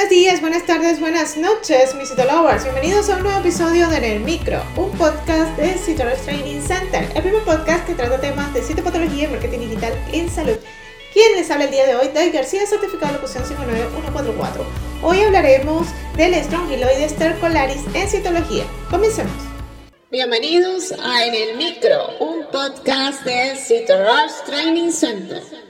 buenos días, buenas tardes, buenas noches, mis Citolovers. Bienvenidos a un nuevo episodio de En el Micro, un podcast de Citolovers Training Center, el primer podcast que trata temas de citopatología y marketing digital en salud. ¿Quién les habla el día de hoy? Dave García, certificado de locución 59144. Hoy hablaremos del estrongiloides stercolaris en citología. Comencemos. Bienvenidos a En el Micro, un podcast de Citolovers Training Center.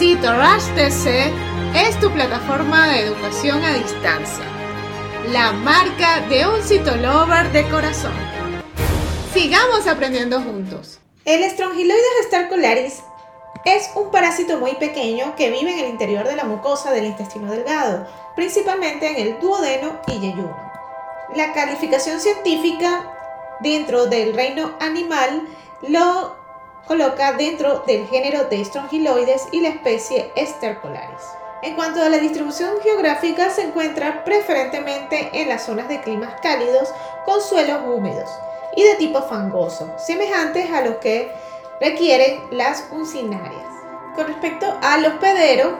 Rush TC es tu plataforma de educación a distancia, la marca de un citolover de corazón. Sigamos aprendiendo juntos. El Strongyloides stercolaris es un parásito muy pequeño que vive en el interior de la mucosa del intestino delgado, principalmente en el duodeno y yeyuno. La calificación científica dentro del reino animal lo coloca dentro del género de Strongyloides y la especie Stercolaris. En cuanto a la distribución geográfica, se encuentra preferentemente en las zonas de climas cálidos con suelos húmedos y de tipo fangoso, semejantes a los que requieren las uncinarias. Con respecto al hospedero,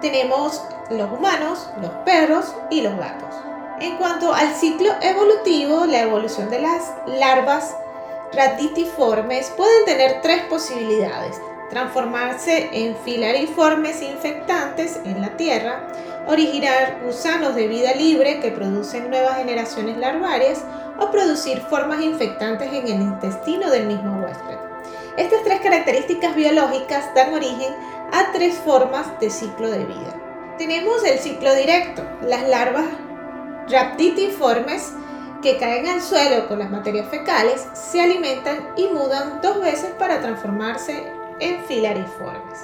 tenemos los humanos, los perros y los gatos. En cuanto al ciclo evolutivo, la evolución de las larvas ratitiformes pueden tener tres posibilidades transformarse en filariformes infectantes en la tierra, originar gusanos de vida libre que producen nuevas generaciones larvarias o producir formas infectantes en el intestino del mismo huésped. Estas tres características biológicas dan origen a tres formas de ciclo de vida. Tenemos el ciclo directo, las larvas raptitiformes que caen al suelo con las materias fecales, se alimentan y mudan dos veces para transformarse en filariformes.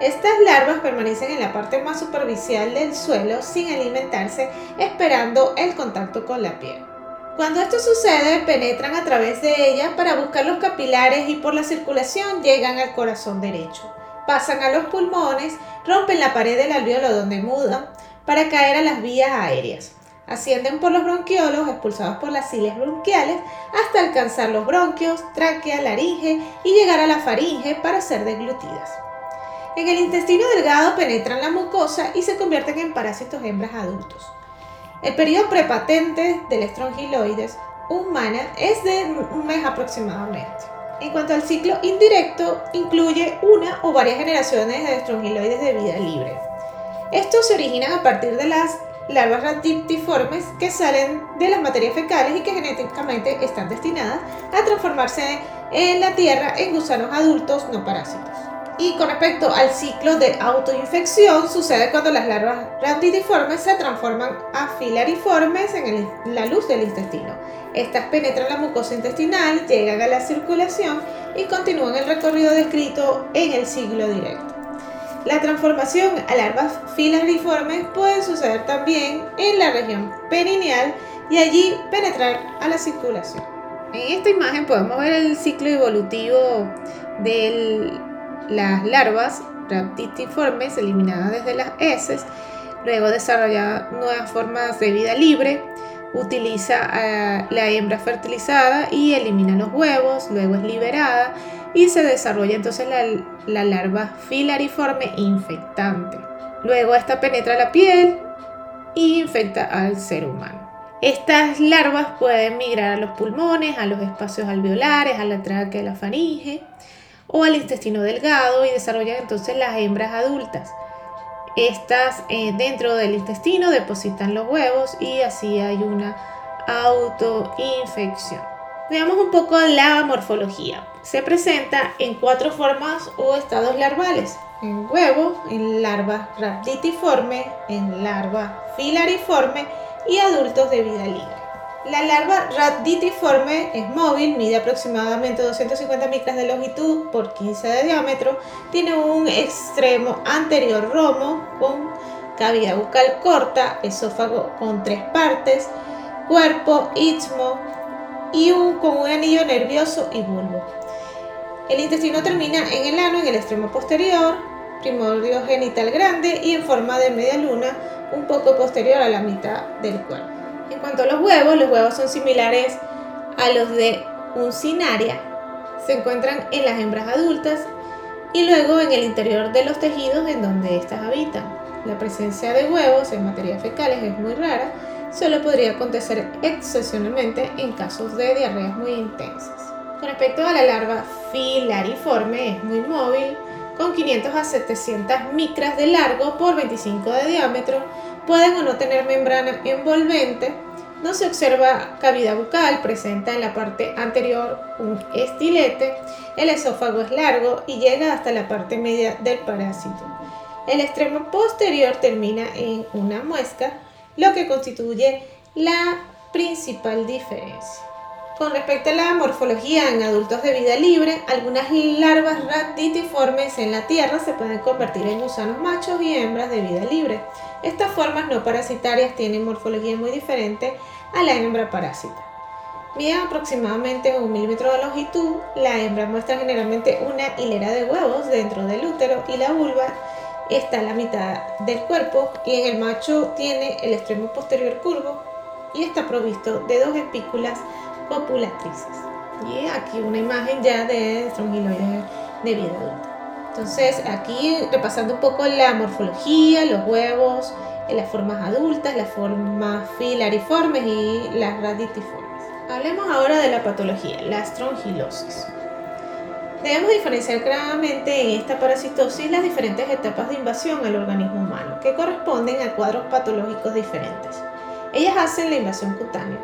Estas larvas permanecen en la parte más superficial del suelo sin alimentarse, esperando el contacto con la piel. Cuando esto sucede, penetran a través de ella para buscar los capilares y por la circulación llegan al corazón derecho. Pasan a los pulmones, rompen la pared del alveolo donde mudan para caer a las vías aéreas. Ascienden por los bronquiolos, expulsados por las cilias bronquiales, hasta alcanzar los bronquios, tráquea, laringe y llegar a la faringe para ser deglutidas. En el intestino delgado penetran la mucosa y se convierten en parásitos hembras adultos. El periodo prepatente del estrongiloides humana es de un mes aproximadamente. En cuanto al ciclo indirecto, incluye una o varias generaciones de estrongiloides de vida libre. Estos se originan a partir de las larvas ratitiformes que salen de las materias fecales y que genéticamente están destinadas a transformarse en la tierra en gusanos adultos no parásitos. Y con respecto al ciclo de autoinfección, sucede cuando las larvas ratitiformes se transforman a filariformes en la luz del intestino. Estas penetran la mucosa intestinal, llegan a la circulación y continúan el recorrido descrito en el ciclo directo. La transformación a larvas filariformes puede suceder también en la región perineal y allí penetrar a la circulación. En esta imagen podemos ver el ciclo evolutivo de las larvas raptitiformes eliminadas desde las heces, luego desarrolla nuevas formas de vida libre, utiliza a la hembra fertilizada y elimina los huevos, luego es liberada y se desarrolla entonces la, larva filariforme infectante. Luego esta penetra la piel y infecta al ser humano. Estas larvas pueden migrar a los pulmones, a los espacios alveolares, a la tráquea, a la faringe o al intestino delgado y desarrollan entonces las hembras adultas. Estas eh, dentro del intestino depositan los huevos y así hay una autoinfección. Veamos un poco la morfología. Se presenta en cuatro formas o estados larvales. En huevo, en larva raptitiforme, en larva filariforme y adultos de vida libre. La larva raptitiforme es móvil, mide aproximadamente 250 micras de longitud por 15 de diámetro, tiene un extremo anterior romo con cavidad bucal corta, esófago con tres partes, cuerpo, istmo y un, con un anillo nervioso y bulbo. El intestino termina en el ano en el extremo posterior, primordio genital grande y en forma de media luna, un poco posterior a la mitad del cuerpo. En cuanto a los huevos, los huevos son similares a los de un cinaria. Se encuentran en las hembras adultas y luego en el interior de los tejidos en donde éstas habitan. La presencia de huevos en materias fecales es muy rara, solo podría acontecer excepcionalmente en casos de diarreas muy intensas. Con respecto a la larva filariforme, es muy móvil, con 500 a 700 micras de largo por 25 de diámetro, pueden o no tener membrana envolvente, no se observa cavidad bucal, presenta en la parte anterior un estilete, el esófago es largo y llega hasta la parte media del parásito. El extremo posterior termina en una muesca, lo que constituye la principal diferencia. Con respecto a la morfología en adultos de vida libre, algunas larvas ratitiformes en la tierra se pueden convertir en gusanos machos y hembras de vida libre. Estas formas no parasitarias tienen morfología muy diferente a la hembra parásita. Miden aproximadamente un milímetro de longitud, la hembra muestra generalmente una hilera de huevos dentro del útero y la vulva está en la mitad del cuerpo y en el macho tiene el extremo posterior curvo y está provisto de dos espículas copulatrices. Y aquí una imagen ya de estrongiloides de vida adulta. Entonces, aquí repasando un poco la morfología, los huevos, las formas adultas, las formas filariformes y las raditiformes. Hablemos ahora de la patología, la estrongilosis. Debemos diferenciar claramente en esta parasitosis las diferentes etapas de invasión al organismo humano, que corresponden a cuadros patológicos diferentes. Ellas hacen la invasión cutánea,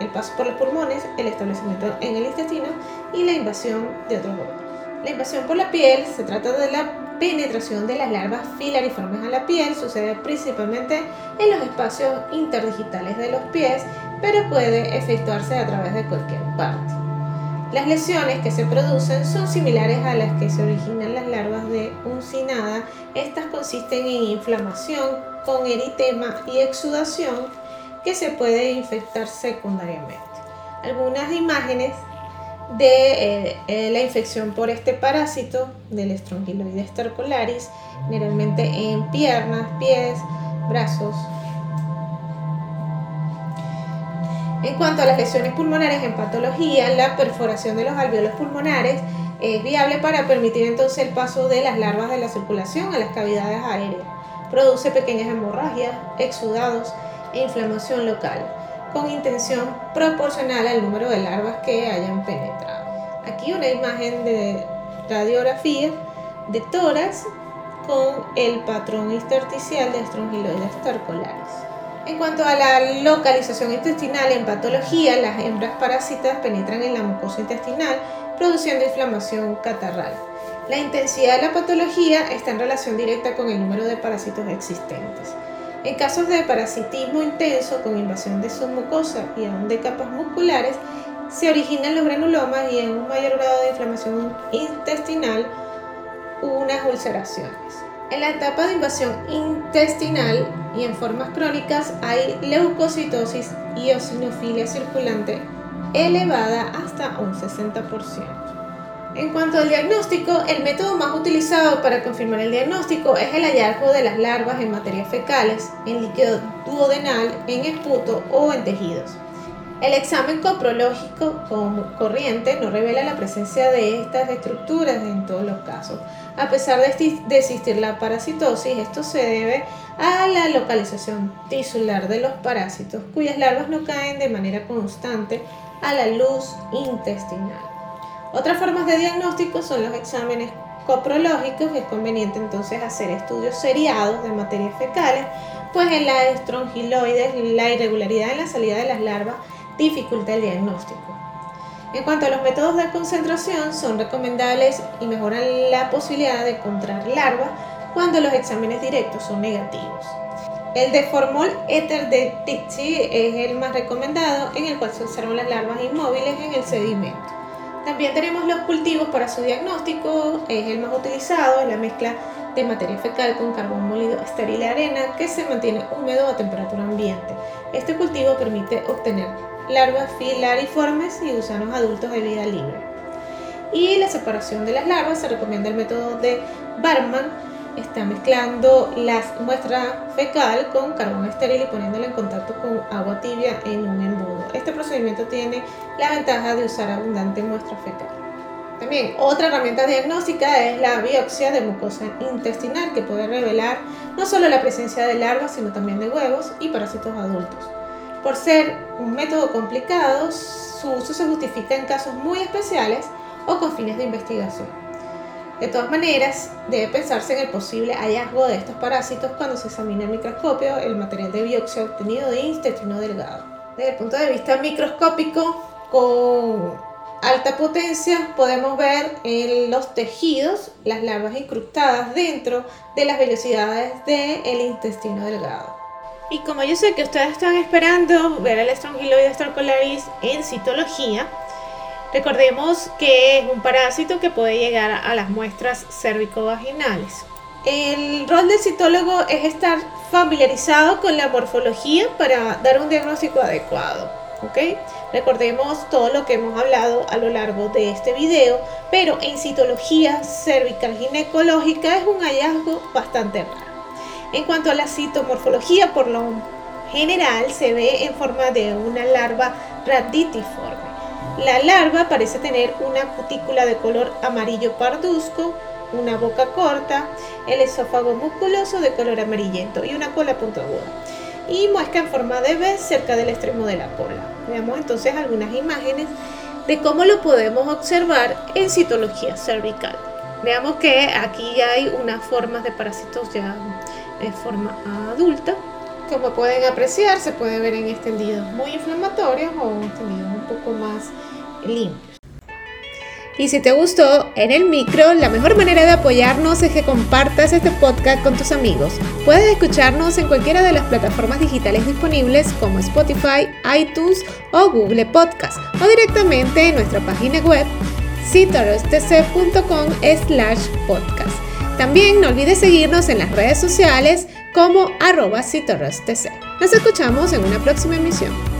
el paso por los pulmones, el establecimiento en el intestino y la invasión de otros órganos. La invasión por la piel se trata de la penetración de las larvas filariformes a la piel, sucede principalmente en los espacios interdigitales de los pies, pero puede efectuarse a través de cualquier parte. Las lesiones que se producen son similares a las que se originan las larvas de uncinada. Estas consisten en inflamación con eritema y exudación que se puede infectar secundariamente. Algunas imágenes de eh, eh, la infección por este parásito del Strongyloides stercolaris, generalmente en piernas, pies, brazos. En cuanto a las lesiones pulmonares en patología, la perforación de los alveolos pulmonares es viable para permitir entonces el paso de las larvas de la circulación a las cavidades aéreas. Produce pequeñas hemorragias, exudados, inflamación local, con intención proporcional al número de larvas que hayan penetrado. Aquí una imagen de radiografía de tórax con el patrón intersticial de Strongyloides stercolaris. En cuanto a la localización intestinal en patología, las hembras parásitas penetran en la mucosa intestinal produciendo inflamación catarral. La intensidad de la patología está en relación directa con el número de parásitos existentes. En casos de parasitismo intenso con invasión de submucosa y aún de capas musculares, se originan los granulomas y en un mayor grado de inflamación intestinal, unas ulceraciones. En la etapa de invasión intestinal y en formas crónicas hay leucocitosis y eosinofilia circulante elevada hasta un 60%. En cuanto al diagnóstico, el método más utilizado para confirmar el diagnóstico es el hallazgo de las larvas en materias fecales, en líquido duodenal, en esputo o en tejidos. El examen coprológico corriente no revela la presencia de estas estructuras en todos los casos. A pesar de existir la parasitosis, esto se debe a la localización tisular de los parásitos, cuyas larvas no caen de manera constante a la luz intestinal. Otras formas de diagnóstico son los exámenes coprológicos, es conveniente entonces hacer estudios seriados de materias fecales, pues en la estrongiloides la irregularidad en la salida de las larvas dificulta el diagnóstico. En cuanto a los métodos de concentración, son recomendables y mejoran la posibilidad de encontrar larvas cuando los exámenes directos son negativos. El de formol éter de Tixi es el más recomendado, en el cual se observan las larvas inmóviles en el sedimento. También tenemos los cultivos para su diagnóstico, es el más utilizado, es la mezcla de materia fecal con carbón molido estéril arena que se mantiene húmedo a temperatura ambiente. Este cultivo permite obtener larvas filariformes y gusanos adultos de vida libre. Y la separación de las larvas se recomienda el método de Barman. Está mezclando las muestras fecal con carbón estéril y poniéndola en contacto con agua tibia en un embudo. Este procedimiento tiene la ventaja de usar abundante muestra fecal. También otra herramienta diagnóstica es la biopsia de mucosa intestinal que puede revelar no solo la presencia de larvas sino también de huevos y parásitos adultos. Por ser un método complicado, su uso se justifica en casos muy especiales o con fines de investigación. De todas maneras, debe pensarse en el posible hallazgo de estos parásitos cuando se examina el microscopio el material de biopsia obtenido de intestino delgado. Desde el punto de vista microscópico, con alta potencia podemos ver en los tejidos las larvas incrustadas dentro de las velocidades del intestino delgado. Y como yo sé que ustedes están esperando ver el Strongyloides storcolaris en citología, recordemos que es un parásito que puede llegar a las muestras cervicovaginales. El rol del citólogo es estar familiarizado con la morfología para dar un diagnóstico adecuado. Recordemos todo lo que hemos hablado a lo largo de este video, pero en citología cervical ginecológica es un hallazgo bastante raro. En cuanto a la citomorfología, por lo general se ve en forma de una larva raditiforme. La larva parece tener una cutícula de color amarillo parduzco, una boca corta, el esófago musculoso de color amarillento y una cola puntiaguda y muesca en forma de B cerca del extremo de la cola. Veamos entonces algunas imágenes de cómo lo podemos observar en citología cervical. Veamos que aquí hay unas formas de parásitos ya en forma adulta. Como pueden apreciar, se puede ver en extendidos muy inflamatorios o extendidos poco más limpios. Y si te gustó en el micro, la mejor manera de apoyarnos es que compartas este podcast con tus amigos. Puedes escucharnos en cualquiera de las plataformas digitales disponibles como Spotify, iTunes o Google Podcast o directamente en nuestra página web citorostc.com slash podcast. También no olvides seguirnos en las redes sociales como arroba Nos escuchamos en una próxima emisión.